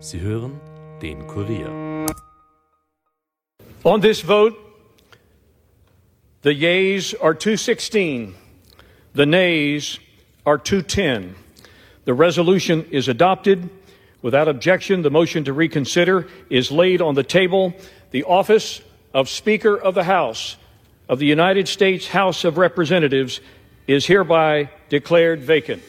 Sie hören den Kurier. On this vote, the yeas are 216, the nays are 210. The resolution is adopted. Without objection, the motion to reconsider is laid on the table. The office of Speaker of the House of the United States House of Representatives is hereby declared vacant.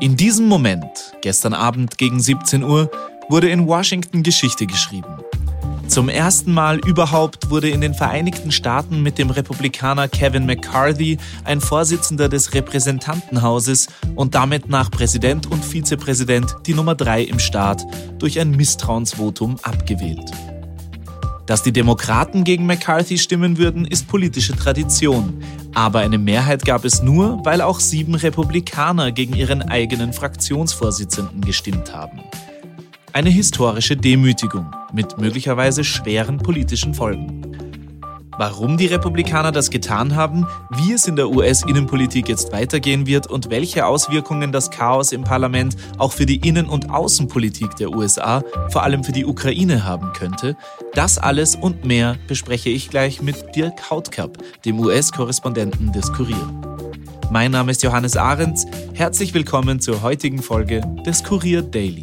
In diesem Moment, gestern Abend gegen 17 Uhr, wurde in Washington Geschichte geschrieben. Zum ersten Mal überhaupt wurde in den Vereinigten Staaten mit dem Republikaner Kevin McCarthy ein Vorsitzender des Repräsentantenhauses und damit nach Präsident und Vizepräsident die Nummer drei im Staat durch ein Misstrauensvotum abgewählt. Dass die Demokraten gegen McCarthy stimmen würden, ist politische Tradition. Aber eine Mehrheit gab es nur, weil auch sieben Republikaner gegen ihren eigenen Fraktionsvorsitzenden gestimmt haben. Eine historische Demütigung mit möglicherweise schweren politischen Folgen. Warum die Republikaner das getan haben, wie es in der US-Innenpolitik jetzt weitergehen wird und welche Auswirkungen das Chaos im Parlament auch für die Innen- und Außenpolitik der USA, vor allem für die Ukraine haben könnte, das alles und mehr bespreche ich gleich mit Dirk Hautkapp, dem US-Korrespondenten des Kurier. Mein Name ist Johannes Ahrens. Herzlich willkommen zur heutigen Folge des Kurier Daily.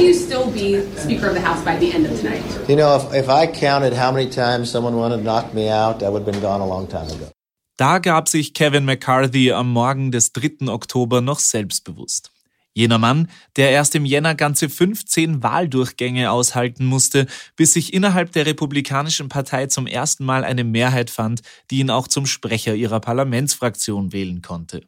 You still be Speaker of the House by the end of tonight? You know, if, if I counted how many times someone wanted to knock me out, I would have been gone a long time ago. Da gab sich Kevin McCarthy am Morgen des 3. Oktober noch selbstbewusst. Jener Mann, der erst im Jänner ganze 15 Wahldurchgänge aushalten musste, bis sich innerhalb der Republikanischen Partei zum ersten Mal eine Mehrheit fand, die ihn auch zum Sprecher ihrer Parlamentsfraktion wählen konnte.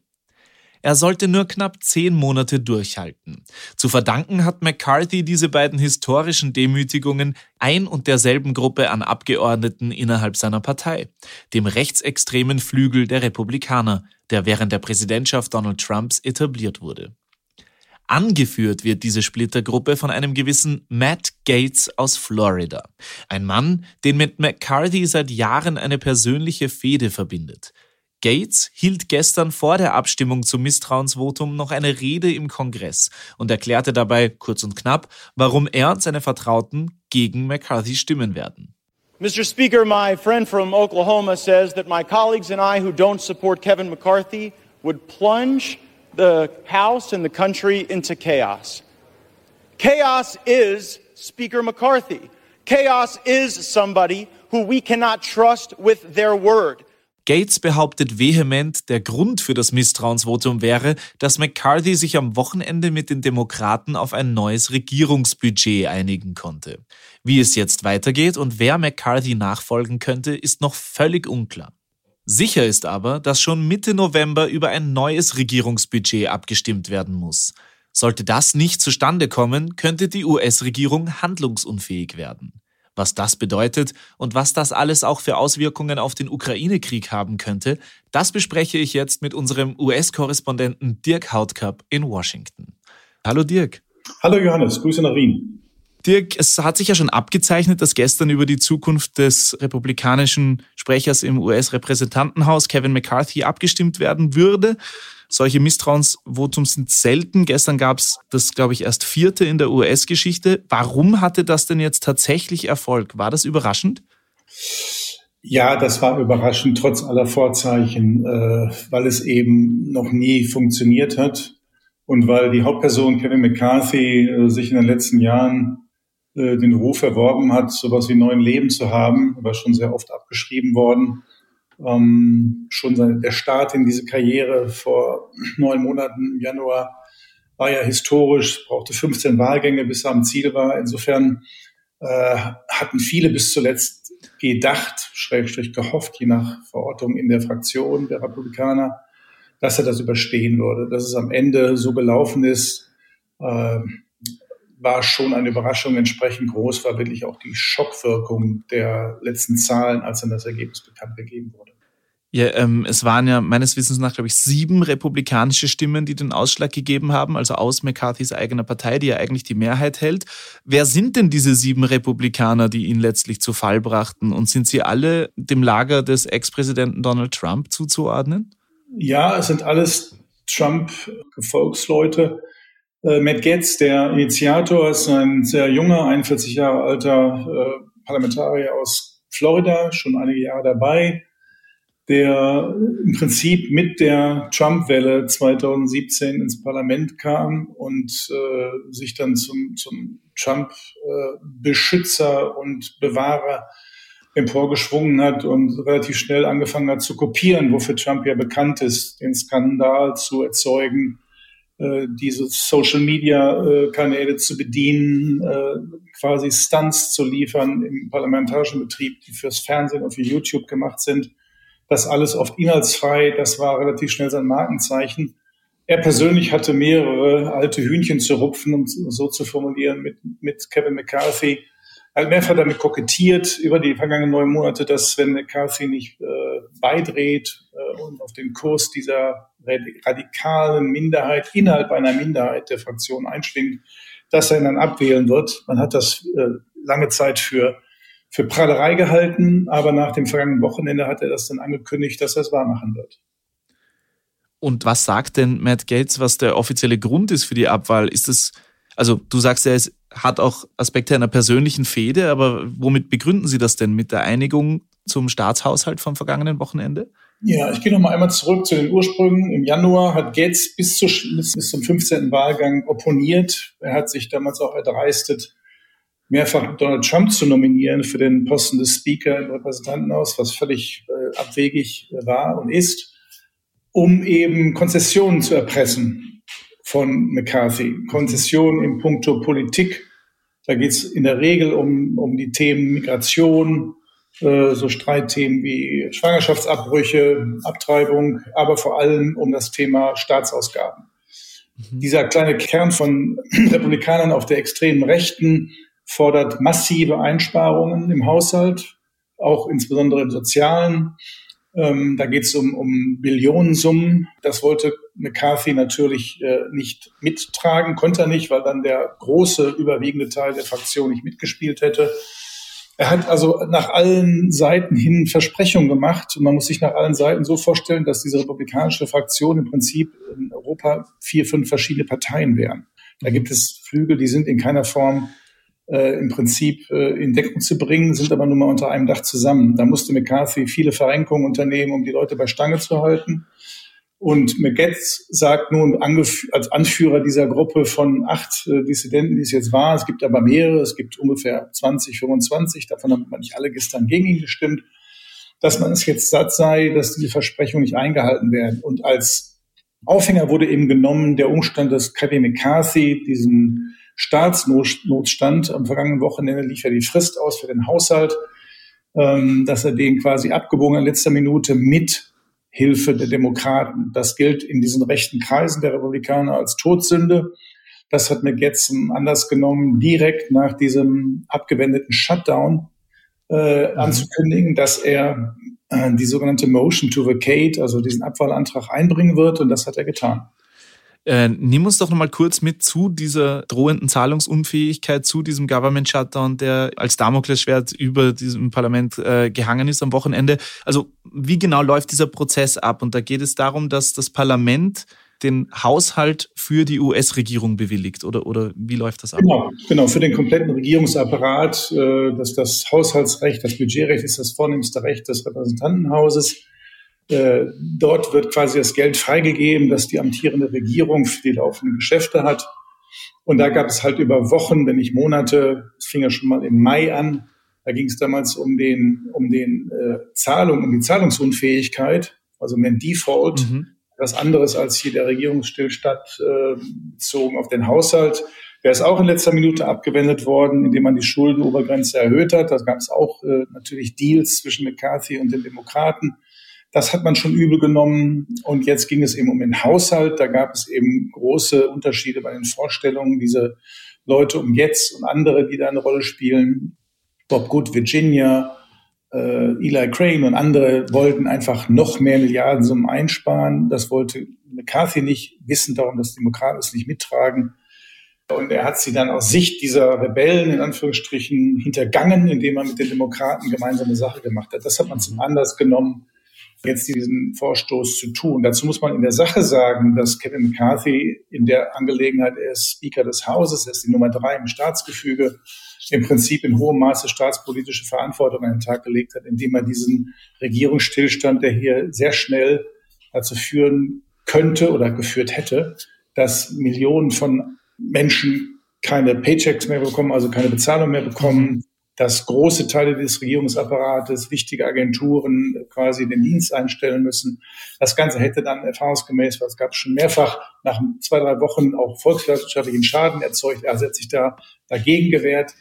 Er sollte nur knapp zehn Monate durchhalten. Zu verdanken hat McCarthy diese beiden historischen Demütigungen ein und derselben Gruppe an Abgeordneten innerhalb seiner Partei, dem rechtsextremen Flügel der Republikaner, der während der Präsidentschaft Donald Trumps etabliert wurde. Angeführt wird diese Splittergruppe von einem gewissen Matt Gates aus Florida. Ein Mann, den mit McCarthy seit Jahren eine persönliche Fehde verbindet. Gates hielt gestern vor der Abstimmung zum Misstrauensvotum noch eine Rede im Kongress und erklärte dabei kurz und knapp, warum er und seine Vertrauten gegen McCarthy stimmen werden. Mr. Speaker, my friend from Oklahoma says that my colleagues and I who don't support Kevin McCarthy would plunge the House and the country into chaos. Chaos is Speaker McCarthy. Chaos is somebody who we cannot trust with their word. Gates behauptet vehement, der Grund für das Misstrauensvotum wäre, dass McCarthy sich am Wochenende mit den Demokraten auf ein neues Regierungsbudget einigen konnte. Wie es jetzt weitergeht und wer McCarthy nachfolgen könnte, ist noch völlig unklar. Sicher ist aber, dass schon Mitte November über ein neues Regierungsbudget abgestimmt werden muss. Sollte das nicht zustande kommen, könnte die US-Regierung handlungsunfähig werden. Was das bedeutet und was das alles auch für Auswirkungen auf den Ukraine-Krieg haben könnte, das bespreche ich jetzt mit unserem US-Korrespondenten Dirk Hautkapp in Washington. Hallo Dirk. Hallo Johannes, Grüße nach Wien. Dirk, es hat sich ja schon abgezeichnet, dass gestern über die Zukunft des republikanischen Sprechers im US-Repräsentantenhaus Kevin McCarthy abgestimmt werden würde. Solche Misstrauensvotums sind selten. Gestern gab es das, glaube ich, erst vierte in der US-Geschichte. Warum hatte das denn jetzt tatsächlich Erfolg? War das überraschend? Ja, das war überraschend, trotz aller Vorzeichen, äh, weil es eben noch nie funktioniert hat und weil die Hauptperson Kevin McCarthy äh, sich in den letzten Jahren äh, den Ruf erworben hat, sowas wie neuen Leben zu haben, war schon sehr oft abgeschrieben worden. Ähm, schon sein, der Start in diese Karriere vor neun Monaten im Januar war ja historisch, brauchte 15 Wahlgänge, bis er am Ziel war. Insofern äh, hatten viele bis zuletzt gedacht, schrägstrich gehofft, je nach Verortung in der Fraktion der Republikaner, dass er das überstehen würde. Dass es am Ende so gelaufen ist, äh, war schon eine Überraschung. Entsprechend groß war wirklich auch die Schockwirkung der letzten Zahlen, als dann das Ergebnis bekannt gegeben wurde. Ja, ähm, es waren ja meines Wissens nach, glaube ich, sieben republikanische Stimmen, die den Ausschlag gegeben haben, also aus McCarthys eigener Partei, die ja eigentlich die Mehrheit hält. Wer sind denn diese sieben Republikaner, die ihn letztlich zu Fall brachten? Und sind sie alle dem Lager des Ex-Präsidenten Donald Trump zuzuordnen? Ja, es sind alles Trump-Gefolgsleute. Äh, Matt Getz, der Initiator, ist ein sehr junger, 41 Jahre alter äh, Parlamentarier aus Florida, schon einige Jahre dabei der im Prinzip mit der Trump-Welle 2017 ins Parlament kam und äh, sich dann zum, zum Trump-Beschützer äh, und Bewahrer emporgeschwungen hat und relativ schnell angefangen hat zu kopieren, wofür Trump ja bekannt ist, den Skandal zu erzeugen, äh, diese Social-Media-Kanäle zu bedienen, äh, quasi Stunts zu liefern im parlamentarischen Betrieb, die fürs Fernsehen und für YouTube gemacht sind das alles oft inhaltsfrei, das war relativ schnell sein Markenzeichen. Er persönlich hatte mehrere alte Hühnchen zu rupfen, um so zu formulieren, mit, mit Kevin McCarthy. Er hat mehrfach damit kokettiert über die vergangenen neun Monate, dass wenn McCarthy nicht äh, beidreht äh, und auf den Kurs dieser radikalen Minderheit innerhalb einer Minderheit der Fraktion einschwingt, dass er ihn dann abwählen wird. Man hat das äh, lange Zeit für für Prahlerei gehalten, aber nach dem vergangenen Wochenende hat er das dann angekündigt, dass er es wahrmachen wird. Und was sagt denn Matt Gates, was der offizielle Grund ist für die Abwahl? Ist es, also du sagst ja, es hat auch Aspekte einer persönlichen Fehde, aber womit begründen Sie das denn? Mit der Einigung zum Staatshaushalt vom vergangenen Wochenende? Ja, ich gehe noch mal einmal zurück zu den Ursprüngen. Im Januar hat Gates bis, zu, bis zum 15. Wahlgang opponiert. Er hat sich damals auch erdreistet, mehrfach Donald Trump zu nominieren für den Posten des Speaker im Repräsentantenhaus, was völlig äh, abwegig war und ist, um eben Konzessionen zu erpressen von McCarthy. Konzessionen im Punkto Politik. Da geht es in der Regel um, um die Themen Migration, äh, so Streitthemen wie Schwangerschaftsabbrüche, Abtreibung, aber vor allem um das Thema Staatsausgaben. Mhm. Dieser kleine Kern von Republikanern auf der extremen Rechten fordert massive Einsparungen im Haushalt, auch insbesondere im Sozialen. Ähm, da geht es um, um Billionensummen. Das wollte McCarthy natürlich äh, nicht mittragen, konnte er nicht, weil dann der große, überwiegende Teil der Fraktion nicht mitgespielt hätte. Er hat also nach allen Seiten hin Versprechungen gemacht. Und man muss sich nach allen Seiten so vorstellen, dass diese republikanische Fraktion im Prinzip in Europa vier, fünf verschiedene Parteien wären. Da gibt es Flügel, die sind in keiner Form äh, im Prinzip äh, in Deckung zu bringen, sind aber nun mal unter einem Dach zusammen. Da musste McCarthy viele Verrenkungen unternehmen, um die Leute bei Stange zu halten. Und McGetz sagt nun als Anführer dieser Gruppe von acht äh, Dissidenten, die es jetzt war, es gibt aber mehrere, es gibt ungefähr 20, 25, davon haben man nicht alle gestern gegen ihn gestimmt, dass man es jetzt satt sei, dass diese Versprechungen nicht eingehalten werden. Und als Aufhänger wurde eben genommen der Umstand, dass Kevin McCarthy diesen Staatsnotstand. Am vergangenen Wochenende lief ja die Frist aus für den Haushalt, ähm, dass er den quasi abgebogen in letzter Minute mit Hilfe der Demokraten. Das gilt in diesen rechten Kreisen der Republikaner als Todsünde. Das hat McGetz anders genommen, direkt nach diesem abgewendeten Shutdown äh, mhm. anzukündigen, dass er äh, die sogenannte Motion to Vacate, also diesen Abwahlantrag einbringen wird. Und das hat er getan. Äh, nimm uns doch nochmal kurz mit zu dieser drohenden Zahlungsunfähigkeit, zu diesem Government Shutdown, der als Damoklesschwert über diesem Parlament äh, gehangen ist am Wochenende. Also wie genau läuft dieser Prozess ab? Und da geht es darum, dass das Parlament den Haushalt für die US-Regierung bewilligt oder, oder wie läuft das ab? Genau, genau, für den kompletten Regierungsapparat, äh, dass das Haushaltsrecht, das Budgetrecht ist das vornehmste Recht des Repräsentantenhauses. Äh, dort wird quasi das Geld freigegeben, das die amtierende Regierung für die laufenden Geschäfte hat. Und da gab es halt über Wochen, wenn nicht Monate, es fing ja schon mal im Mai an, da ging es damals um den, um den äh, Zahlung, um die Zahlungsunfähigkeit, also um den Default, mhm. was anderes als hier der Regierungsstillstand äh, bezogen auf den Haushalt. Der ist auch in letzter Minute abgewendet worden, indem man die Schuldenobergrenze erhöht hat. Da gab es auch äh, natürlich Deals zwischen McCarthy und den Demokraten. Das hat man schon übel genommen. Und jetzt ging es eben um den Haushalt. Da gab es eben große Unterschiede bei den Vorstellungen. Diese Leute um jetzt und andere, die da eine Rolle spielen. Bob Good, Virginia, äh, Eli Crane und andere wollten einfach noch mehr Milliardensummen einsparen. Das wollte McCarthy nicht, wissen darum, dass Demokraten es nicht mittragen. Und er hat sie dann aus Sicht dieser Rebellen in Anführungsstrichen hintergangen, indem er mit den Demokraten gemeinsame Sache gemacht hat. Das hat man zum Anlass genommen, jetzt diesen Vorstoß zu tun. Dazu muss man in der Sache sagen, dass Kevin McCarthy in der Angelegenheit, er ist Speaker des Hauses, er ist die Nummer drei im Staatsgefüge, im Prinzip in hohem Maße staatspolitische Verantwortung an den Tag gelegt hat, indem er diesen Regierungsstillstand, der hier sehr schnell dazu führen könnte oder geführt hätte, dass Millionen von Menschen keine Paychecks mehr bekommen, also keine Bezahlung mehr bekommen, dass große Teile des Regierungsapparates, wichtige Agenturen quasi den Dienst einstellen müssen. Das Ganze hätte dann erfahrungsgemäß, was gab es schon mehrfach, nach zwei, drei Wochen auch volkswirtschaftlichen Schaden erzeugt. Er hat sich da dagegen gewehrt.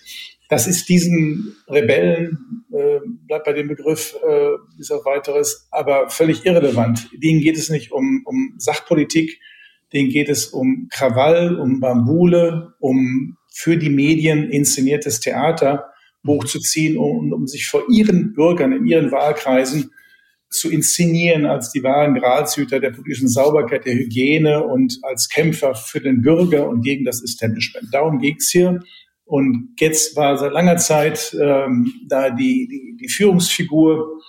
Das ist diesen Rebellen, äh, bleibt bei dem Begriff äh, bis auf weiteres, aber völlig irrelevant. Denen geht es nicht um, um Sachpolitik, denen geht es um Krawall, um Bambule, um für die Medien inszeniertes Theater hochzuziehen um, um sich vor ihren Bürgern in ihren Wahlkreisen zu inszenieren als die wahren Gralshüter der politischen Sauberkeit, der Hygiene und als Kämpfer für den Bürger und gegen das Establishment. Darum geht's hier. Und jetzt war seit langer Zeit ähm, da die, die, die Führungsfigur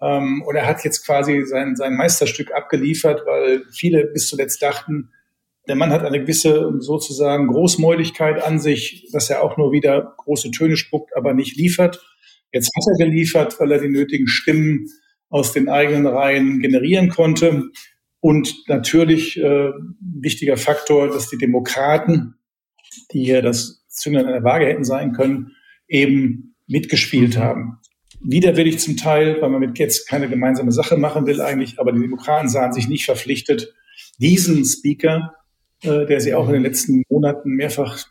ähm, und er hat jetzt quasi sein, sein Meisterstück abgeliefert, weil viele bis zuletzt dachten, der Mann hat eine gewisse sozusagen Großmäuligkeit an sich, dass er auch nur wieder große Töne spuckt, aber nicht liefert. Jetzt hat er geliefert, weil er die nötigen Stimmen aus den eigenen Reihen generieren konnte. Und natürlich äh, wichtiger Faktor, dass die Demokraten, die hier das Zündern einer Waage hätten sein können, eben mitgespielt haben. Widerwillig zum Teil, weil man mit jetzt keine gemeinsame Sache machen will eigentlich, aber die Demokraten sahen sich nicht verpflichtet, diesen Speaker äh, der sie auch in den letzten Monaten mehrfach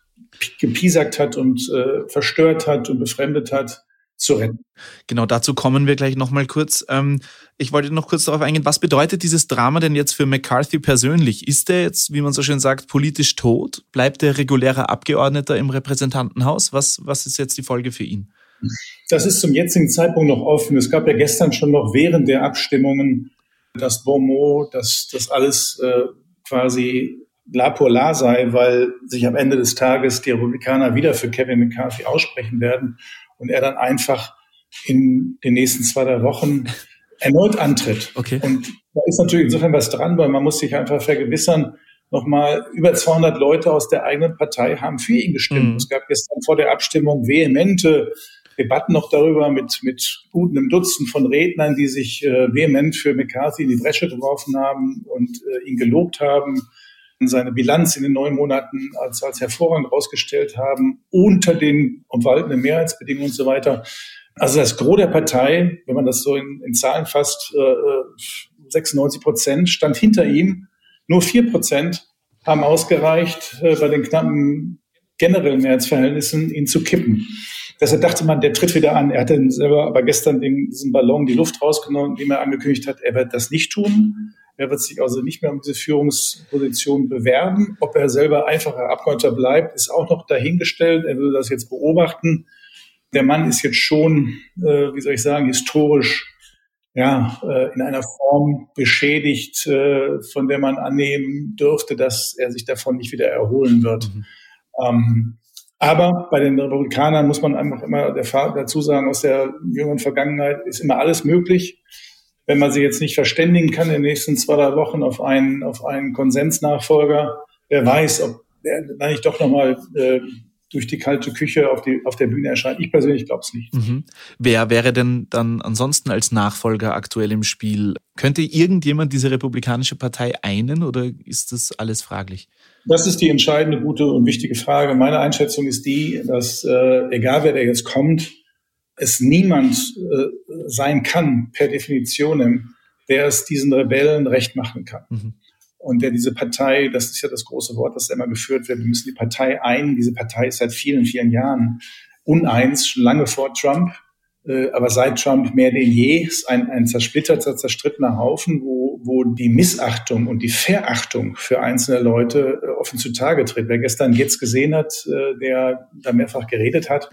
gepiesackt hat und äh, verstört hat und befremdet hat, zu retten. Genau, dazu kommen wir gleich nochmal kurz. Ähm, ich wollte noch kurz darauf eingehen, was bedeutet dieses Drama denn jetzt für McCarthy persönlich? Ist er jetzt, wie man so schön sagt, politisch tot? Bleibt er regulärer Abgeordneter im Repräsentantenhaus? Was, was ist jetzt die Folge für ihn? Das ist zum jetzigen Zeitpunkt noch offen. Es gab ja gestern schon noch während der Abstimmungen das Bonmot, dass das alles äh, quasi la pour la sei, weil sich am Ende des Tages die Republikaner wieder für Kevin McCarthy aussprechen werden und er dann einfach in den nächsten zwei, drei Wochen erneut antritt. Okay. Und da ist natürlich insofern was dran, weil man muss sich einfach vergewissern, nochmal über 200 Leute aus der eigenen Partei haben für ihn gestimmt. Mhm. Es gab gestern vor der Abstimmung vehemente Debatten noch darüber mit, mit guten einem Dutzend von Rednern, die sich äh, vehement für McCarthy in die Bresche geworfen haben und äh, ihn gelobt haben seine Bilanz in den neun Monaten als, als hervorragend ausgestellt haben, unter den obwaltenden Mehrheitsbedingungen und so weiter. Also das Gros der Partei, wenn man das so in, in Zahlen fasst, äh, 96 Prozent stand hinter ihm. Nur vier Prozent haben ausgereicht, äh, bei den knappen generellen Mehrheitsverhältnissen ihn zu kippen. Deshalb dachte man, der tritt wieder an. Er hatte selber aber gestern den, diesen Ballon die Luft rausgenommen, indem er angekündigt hat, er wird das nicht tun. Er wird sich also nicht mehr um diese Führungsposition bewerben. Ob er selber einfacher Abgeordneter bleibt, ist auch noch dahingestellt. Er würde das jetzt beobachten. Der Mann ist jetzt schon, äh, wie soll ich sagen, historisch ja, äh, in einer Form beschädigt, äh, von der man annehmen dürfte, dass er sich davon nicht wieder erholen wird. Mhm. Ähm, aber bei den Republikanern muss man einfach immer dazu sagen, aus der jüngeren Vergangenheit ist immer alles möglich wenn man sie jetzt nicht verständigen kann in den nächsten zwei, drei Wochen auf einen, auf einen Konsensnachfolger, wer weiß, ob der dann nicht doch nochmal äh, durch die kalte Küche auf, die, auf der Bühne erscheint. Ich persönlich glaube es nicht. Mhm. Wer wäre denn dann ansonsten als Nachfolger aktuell im Spiel? Könnte irgendjemand diese Republikanische Partei einen oder ist das alles fraglich? Das ist die entscheidende, gute und wichtige Frage. Meine Einschätzung ist die, dass äh, egal wer der jetzt kommt, es niemand äh, sein kann, per Definition, der es diesen Rebellen recht machen kann. Mhm. Und der diese Partei, das ist ja das große Wort, das immer geführt wird, wir müssen die Partei ein. Diese Partei ist seit vielen, vielen Jahren uneins, schon lange vor Trump, äh, aber seit Trump mehr denn je, ist ein, ein zersplitterter, zerstrittener Haufen, wo, wo die Missachtung und die Verachtung für einzelne Leute äh, offen zutage tritt. Wer gestern jetzt gesehen hat, äh, der da mehrfach geredet hat,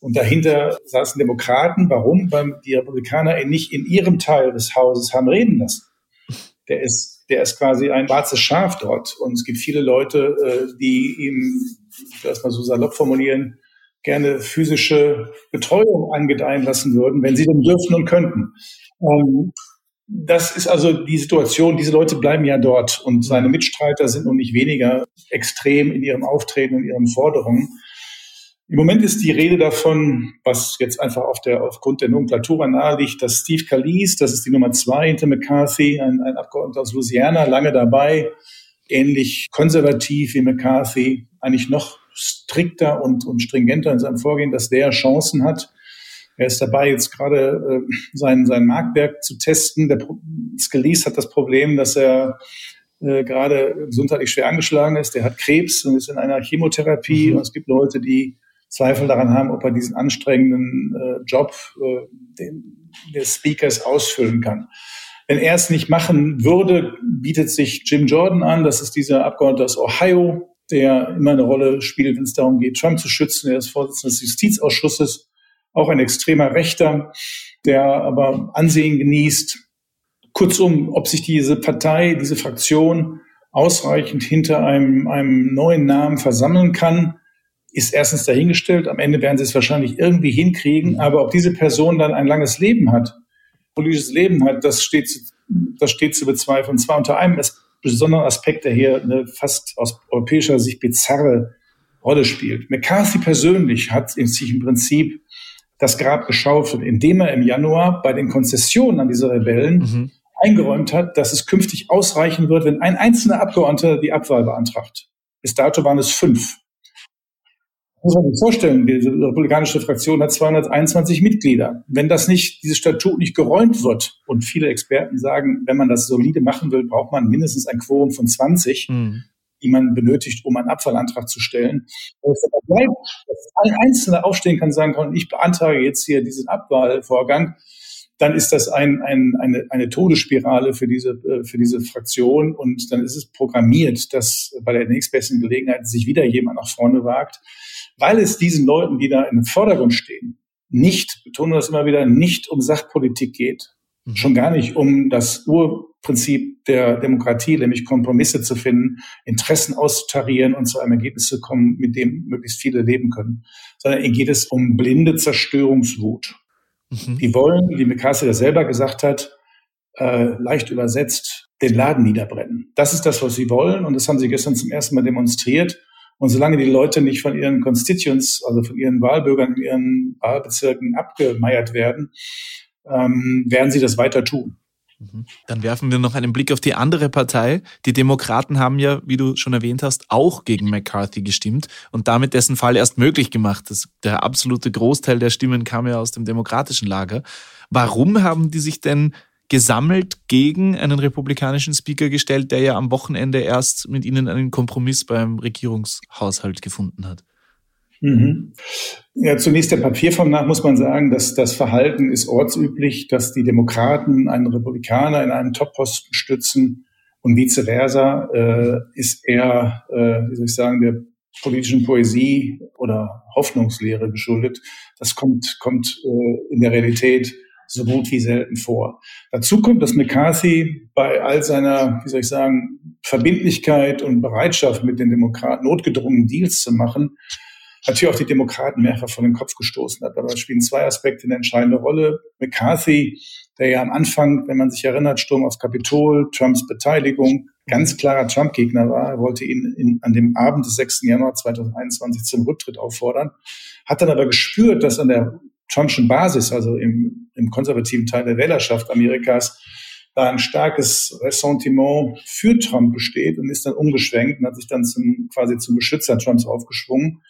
Und dahinter saßen Demokraten. Warum? Weil die Republikaner ihn nicht in ihrem Teil des Hauses haben reden lassen. Der ist, der ist quasi ein schwarzes Schaf dort. Und es gibt viele Leute, äh, die ihm, ich will das mal so salopp formulieren, gerne physische Betreuung angedeihen lassen würden, wenn sie denn dürften und könnten. Ähm, das ist also die Situation. Diese Leute bleiben ja dort und seine Mitstreiter sind nun nicht weniger extrem in ihrem Auftreten und ihren Forderungen. Im Moment ist die Rede davon, was jetzt einfach auf der, aufgrund der Nomenklatura nahe liegt, dass Steve Calise, das ist die Nummer zwei hinter McCarthy, ein, ein Abgeordneter aus Louisiana, lange dabei, ähnlich konservativ wie McCarthy, eigentlich noch strikter und, und stringenter in seinem Vorgehen, dass der Chancen hat. Er ist dabei, jetzt gerade äh, sein, sein Marktwerk zu testen. Der Scalise hat das Problem, dass er äh, gerade gesundheitlich schwer angeschlagen ist. Der hat Krebs und ist in einer Chemotherapie. Mhm. Und es gibt Leute, die Zweifel daran haben, ob er diesen anstrengenden äh, Job äh, den, des Speakers ausfüllen kann. Wenn er es nicht machen würde, bietet sich Jim Jordan an. Das ist dieser Abgeordnete aus Ohio, der immer eine Rolle spielt, wenn es darum geht, Trump zu schützen. Er ist Vorsitzender des Justizausschusses, auch ein extremer Rechter, der aber Ansehen genießt. Kurzum, ob sich diese Partei, diese Fraktion ausreichend hinter einem, einem neuen Namen versammeln kann, ist erstens dahingestellt. Am Ende werden sie es wahrscheinlich irgendwie hinkriegen. Aber ob diese Person dann ein langes Leben hat, politisches Leben hat, das steht, das steht zu bezweifeln. Und zwar unter einem besonderen Aspekt, der hier eine fast aus europäischer Sicht bizarre Rolle spielt. McCarthy persönlich hat sich im Prinzip das Grab geschaufelt, indem er im Januar bei den Konzessionen an diese Rebellen mhm. eingeräumt hat, dass es künftig ausreichen wird, wenn ein einzelner Abgeordneter die Abwahl beantragt. Bis dato waren es fünf muss man sich vorstellen, die republikanische Fraktion hat 221 Mitglieder. Wenn das nicht, dieses Statut nicht geräumt wird, und viele Experten sagen, wenn man das solide machen will, braucht man mindestens ein Quorum von 20, mhm. die man benötigt, um einen Abfallantrag zu stellen. Dass ein Einzelner aufstehen kann, sagen kann, ich beantrage jetzt hier diesen Abwahlvorgang, dann ist das ein, ein, eine, eine Todesspirale für diese, äh, für diese Fraktion und dann ist es programmiert, dass bei der nächstbesten Gelegenheit sich wieder jemand nach vorne wagt weil es diesen Leuten, die da im Vordergrund stehen, nicht, betone das immer wieder, nicht um Sachpolitik geht. Mhm. Schon gar nicht um das Urprinzip der Demokratie, nämlich Kompromisse zu finden, Interessen auszutarieren und zu einem Ergebnis zu kommen, mit dem möglichst viele leben können. Sondern geht es um blinde Zerstörungswut. Mhm. Die wollen, wie McCarthy das selber gesagt hat, äh, leicht übersetzt, den Laden niederbrennen. Das ist das, was sie wollen. Und das haben sie gestern zum ersten Mal demonstriert. Und solange die Leute nicht von ihren Constituents, also von ihren Wahlbürgern in ihren Wahlbezirken abgemeiert werden, ähm, werden sie das weiter tun. Mhm. Dann werfen wir noch einen Blick auf die andere Partei. Die Demokraten haben ja, wie du schon erwähnt hast, auch gegen McCarthy gestimmt und damit dessen Fall erst möglich gemacht. Das, der absolute Großteil der Stimmen kam ja aus dem demokratischen Lager. Warum haben die sich denn gesammelt gegen einen republikanischen Speaker gestellt, der ja am Wochenende erst mit ihnen einen Kompromiss beim Regierungshaushalt gefunden hat. Mhm. Ja, zunächst der Papierform nach muss man sagen, dass das Verhalten ist ortsüblich, dass die Demokraten einen Republikaner in einen Top-Posten stützen und vice versa äh, ist eher, äh, wie soll ich sagen, der politischen Poesie oder Hoffnungslehre geschuldet. Das kommt, kommt äh, in der Realität so gut wie selten vor. Dazu kommt, dass McCarthy bei all seiner, wie soll ich sagen, Verbindlichkeit und Bereitschaft mit den Demokraten notgedrungen Deals zu machen, natürlich auch die Demokraten mehrfach vor den Kopf gestoßen hat. Aber es spielen zwei Aspekte eine entscheidende Rolle. McCarthy, der ja am Anfang, wenn man sich erinnert, Sturm aufs Kapitol, Trumps Beteiligung, ganz klarer Trump-Gegner war. Er wollte ihn in, an dem Abend des 6. Januar 2021 zum Rücktritt auffordern, hat dann aber gespürt, dass an der Trumpschen Basis, also im, im konservativen Teil der Wählerschaft Amerikas, da ein starkes Ressentiment für Trump besteht und ist dann umgeschwenkt und hat sich dann zum, quasi zum Beschützer Trumps aufgeschwungen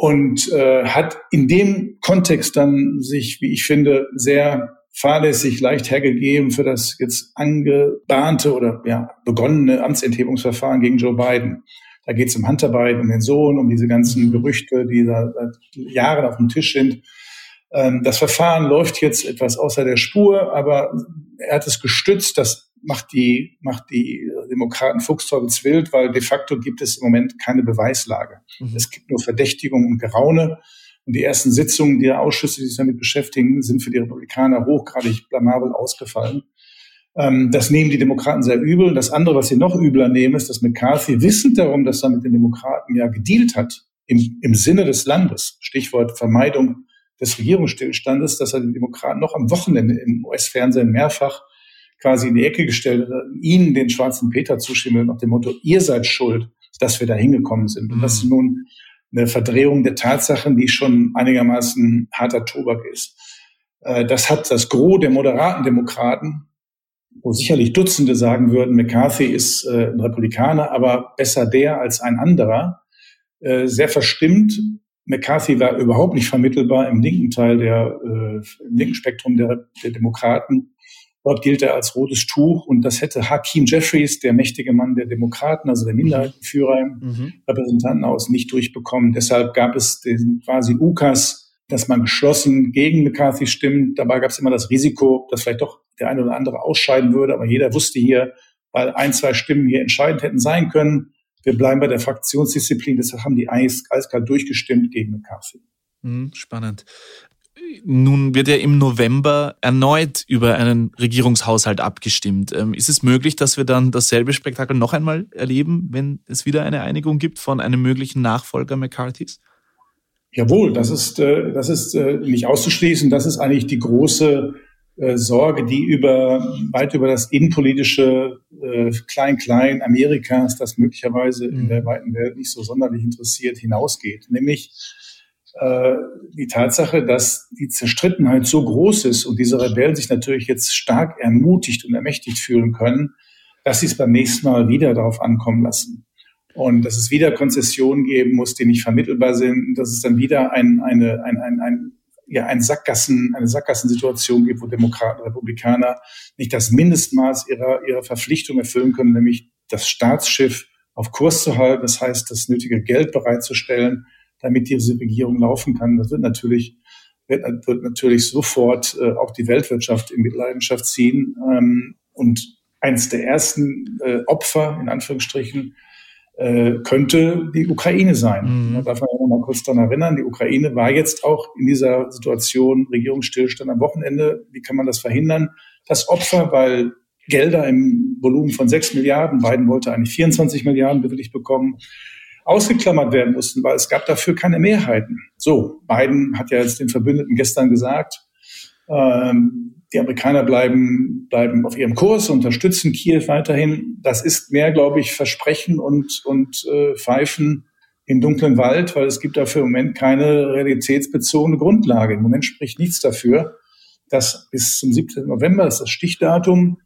und äh, hat in dem Kontext dann sich, wie ich finde, sehr fahrlässig leicht hergegeben für das jetzt angebahnte oder ja, begonnene Amtsenthebungsverfahren gegen Joe Biden. Da geht es um Hunter Biden, um den Sohn, um diese ganzen Gerüchte, die da seit Jahren auf dem Tisch sind. Ähm, das Verfahren läuft jetzt etwas außer der Spur, aber er hat es gestützt. Das macht die, macht die Demokraten fuchsteufelswild, weil de facto gibt es im Moment keine Beweislage. Mhm. Es gibt nur Verdächtigung und Geraune. Und die ersten Sitzungen der Ausschüsse, die sich damit beschäftigen, sind für die Republikaner hochgradig blamabel ausgefallen. Ähm, das nehmen die Demokraten sehr übel. Das andere, was sie noch übler nehmen, ist, dass McCarthy wissend darum, dass er mit den Demokraten ja gedealt hat, im, im Sinne des Landes, Stichwort Vermeidung des Regierungsstillstandes, dass er den Demokraten noch am Wochenende im US-Fernsehen mehrfach quasi in die Ecke gestellt ihnen den schwarzen Peter zuschimmelt nach dem Motto, ihr seid schuld, dass wir da hingekommen sind. Und das ist mhm. nun eine Verdrehung der Tatsachen, die schon einigermaßen harter Tobak ist. Äh, das hat das Gros der moderaten Demokraten, wo sicherlich Dutzende sagen würden, McCarthy ist äh, ein Republikaner, aber besser der als ein anderer, äh, sehr verstimmt. McCarthy war überhaupt nicht vermittelbar im linken Teil der, im linken Spektrum der, der Demokraten. Dort gilt er als rotes Tuch und das hätte Hakim Jeffries, der mächtige Mann der Demokraten, also der Minderheitenführer im mhm. Repräsentantenhaus, nicht durchbekommen. Deshalb gab es den quasi UKAS, dass man geschlossen gegen McCarthy stimmt. Dabei gab es immer das Risiko, dass vielleicht doch der eine oder andere ausscheiden würde. Aber jeder wusste hier, weil ein, zwei Stimmen hier entscheidend hätten sein können, wir bleiben bei der Fraktionsdisziplin. Deshalb haben die eiskalt durchgestimmt gegen McCarthy. Mhm, spannend. Nun wird ja im November erneut über einen Regierungshaushalt abgestimmt. Ähm, ist es möglich, dass wir dann dasselbe Spektakel noch einmal erleben, wenn es wieder eine Einigung gibt von einem möglichen Nachfolger McCarthys? Jawohl, das ist, äh, das ist äh, nicht auszuschließen. Das ist eigentlich die große äh, Sorge, die über, weit über das innenpolitische Klein-Klein Amerikas, das möglicherweise in der weiten Welt nicht so sonderlich interessiert, hinausgeht. Nämlich, die Tatsache, dass die Zerstrittenheit so groß ist und diese Rebellen sich natürlich jetzt stark ermutigt und ermächtigt fühlen können, dass sie es beim nächsten Mal wieder darauf ankommen lassen. Und dass es wieder Konzessionen geben muss, die nicht vermittelbar sind, dass es dann wieder ein, eine, ein, ein, ein, ja, ein Sackgassen, eine Sackgassensituation gibt, wo Demokraten, Republikaner nicht das Mindestmaß ihrer, ihrer Verpflichtung erfüllen können, nämlich das Staatsschiff auf Kurs zu halten, das heißt, das nötige Geld bereitzustellen, damit diese Regierung laufen kann. Das wird natürlich wird, wird natürlich sofort äh, auch die Weltwirtschaft in Mitleidenschaft ziehen. Ähm, und eins der ersten äh, Opfer, in Anführungsstrichen, äh, könnte die Ukraine sein. Mhm. Da darf man ja mal kurz daran erinnern, die Ukraine war jetzt auch in dieser Situation Regierungsstillstand am Wochenende. Wie kann man das verhindern? Das Opfer, weil Gelder im Volumen von sechs Milliarden, Biden wollte eigentlich 24 Milliarden bewilligt bekommen, ausgeklammert werden mussten, weil es gab dafür keine Mehrheiten. So, Biden hat ja jetzt den Verbündeten gestern gesagt, ähm, die Amerikaner bleiben, bleiben auf ihrem Kurs, unterstützen Kiew weiterhin. Das ist mehr, glaube ich, Versprechen und, und äh, Pfeifen im dunklen Wald, weil es gibt dafür im Moment keine realitätsbezogene Grundlage. Im Moment spricht nichts dafür, dass bis zum 17. November, das ist das Stichdatum,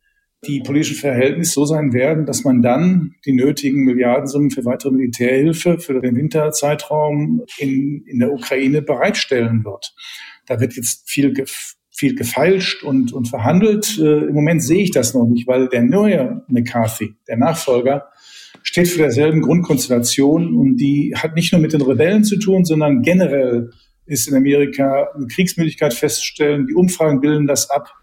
die politischen Verhältnisse so sein werden, dass man dann die nötigen Milliardensummen für weitere Militärhilfe für den Winterzeitraum in, in der Ukraine bereitstellen wird. Da wird jetzt viel, viel gefeilscht und, und verhandelt. Äh, Im Moment sehe ich das noch nicht, weil der neue McCarthy, der Nachfolger, steht für derselben Grundkonstellation und die hat nicht nur mit den Rebellen zu tun, sondern generell ist in Amerika eine Kriegsmöglichkeit festzustellen. Die Umfragen bilden das ab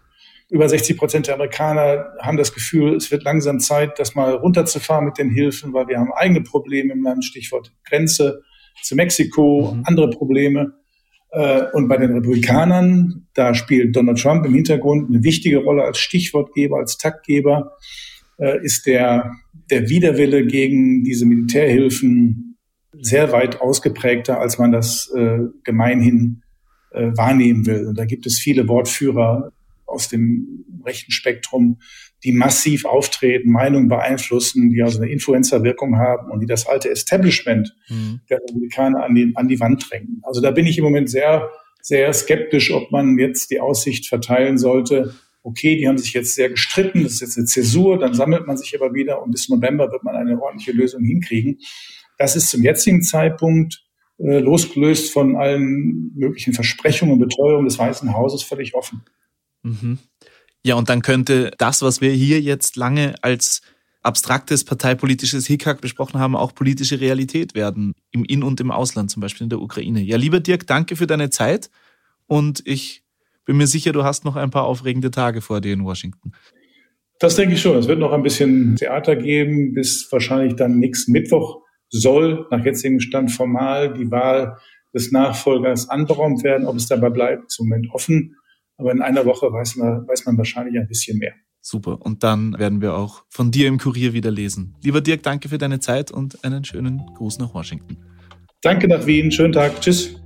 über 60 Prozent der Amerikaner haben das Gefühl, es wird langsam Zeit, das mal runterzufahren mit den Hilfen, weil wir haben eigene Probleme im Land, Stichwort Grenze zu Mexiko, mhm. andere Probleme. Äh, und bei den Republikanern, da spielt Donald Trump im Hintergrund eine wichtige Rolle als Stichwortgeber, als Taktgeber, äh, ist der, der Widerwille gegen diese Militärhilfen sehr weit ausgeprägter, als man das äh, gemeinhin wahrnehmen will. Und da gibt es viele Wortführer, aus dem rechten Spektrum, die massiv auftreten, Meinungen beeinflussen, die also eine Influencer-Wirkung haben und die das alte Establishment mhm. der Republikaner an die, an die Wand drängen. Also da bin ich im Moment sehr, sehr skeptisch, ob man jetzt die Aussicht verteilen sollte, okay, die haben sich jetzt sehr gestritten, das ist jetzt eine Zäsur, dann sammelt man sich aber wieder und bis November wird man eine ordentliche Lösung hinkriegen. Das ist zum jetzigen Zeitpunkt äh, losgelöst von allen möglichen Versprechungen und Beteuerungen des Weißen Hauses völlig offen. Mhm. Ja, und dann könnte das, was wir hier jetzt lange als abstraktes parteipolitisches Hickhack besprochen haben, auch politische Realität werden. Im In- und im Ausland, zum Beispiel in der Ukraine. Ja, lieber Dirk, danke für deine Zeit und ich bin mir sicher, du hast noch ein paar aufregende Tage vor dir in Washington. Das denke ich schon. Es wird noch ein bisschen Theater geben, bis wahrscheinlich dann nächsten Mittwoch soll nach jetzigem Stand formal die Wahl des Nachfolgers anberaumt werden. Ob es dabei bleibt, ist im Moment offen. Aber in einer Woche weiß man, weiß man wahrscheinlich ein bisschen mehr. Super. Und dann werden wir auch von dir im Kurier wieder lesen. Lieber Dirk, danke für deine Zeit und einen schönen Gruß nach Washington. Danke nach Wien. Schönen Tag. Tschüss.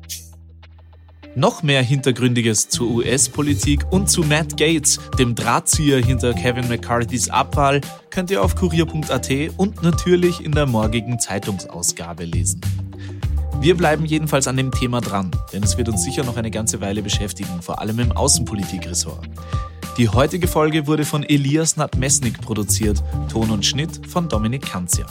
Noch mehr Hintergründiges zur US-Politik und zu Matt Gates, dem Drahtzieher hinter Kevin McCarthys Abwahl, könnt ihr auf kurier.at und natürlich in der morgigen Zeitungsausgabe lesen. Wir bleiben jedenfalls an dem Thema dran, denn es wird uns sicher noch eine ganze Weile beschäftigen, vor allem im Außenpolitik-Ressort. Die heutige Folge wurde von Elias Nadmesnik produziert, Ton und Schnitt von Dominik Kanzian.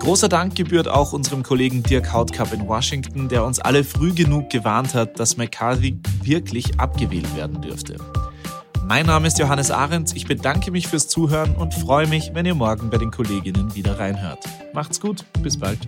Großer Dank gebührt auch unserem Kollegen Dirk Hautkamp in Washington, der uns alle früh genug gewarnt hat, dass McCarthy wirklich abgewählt werden dürfte. Mein Name ist Johannes Arendt, ich bedanke mich fürs Zuhören und freue mich, wenn ihr morgen bei den Kolleginnen wieder reinhört. Macht's gut, bis bald.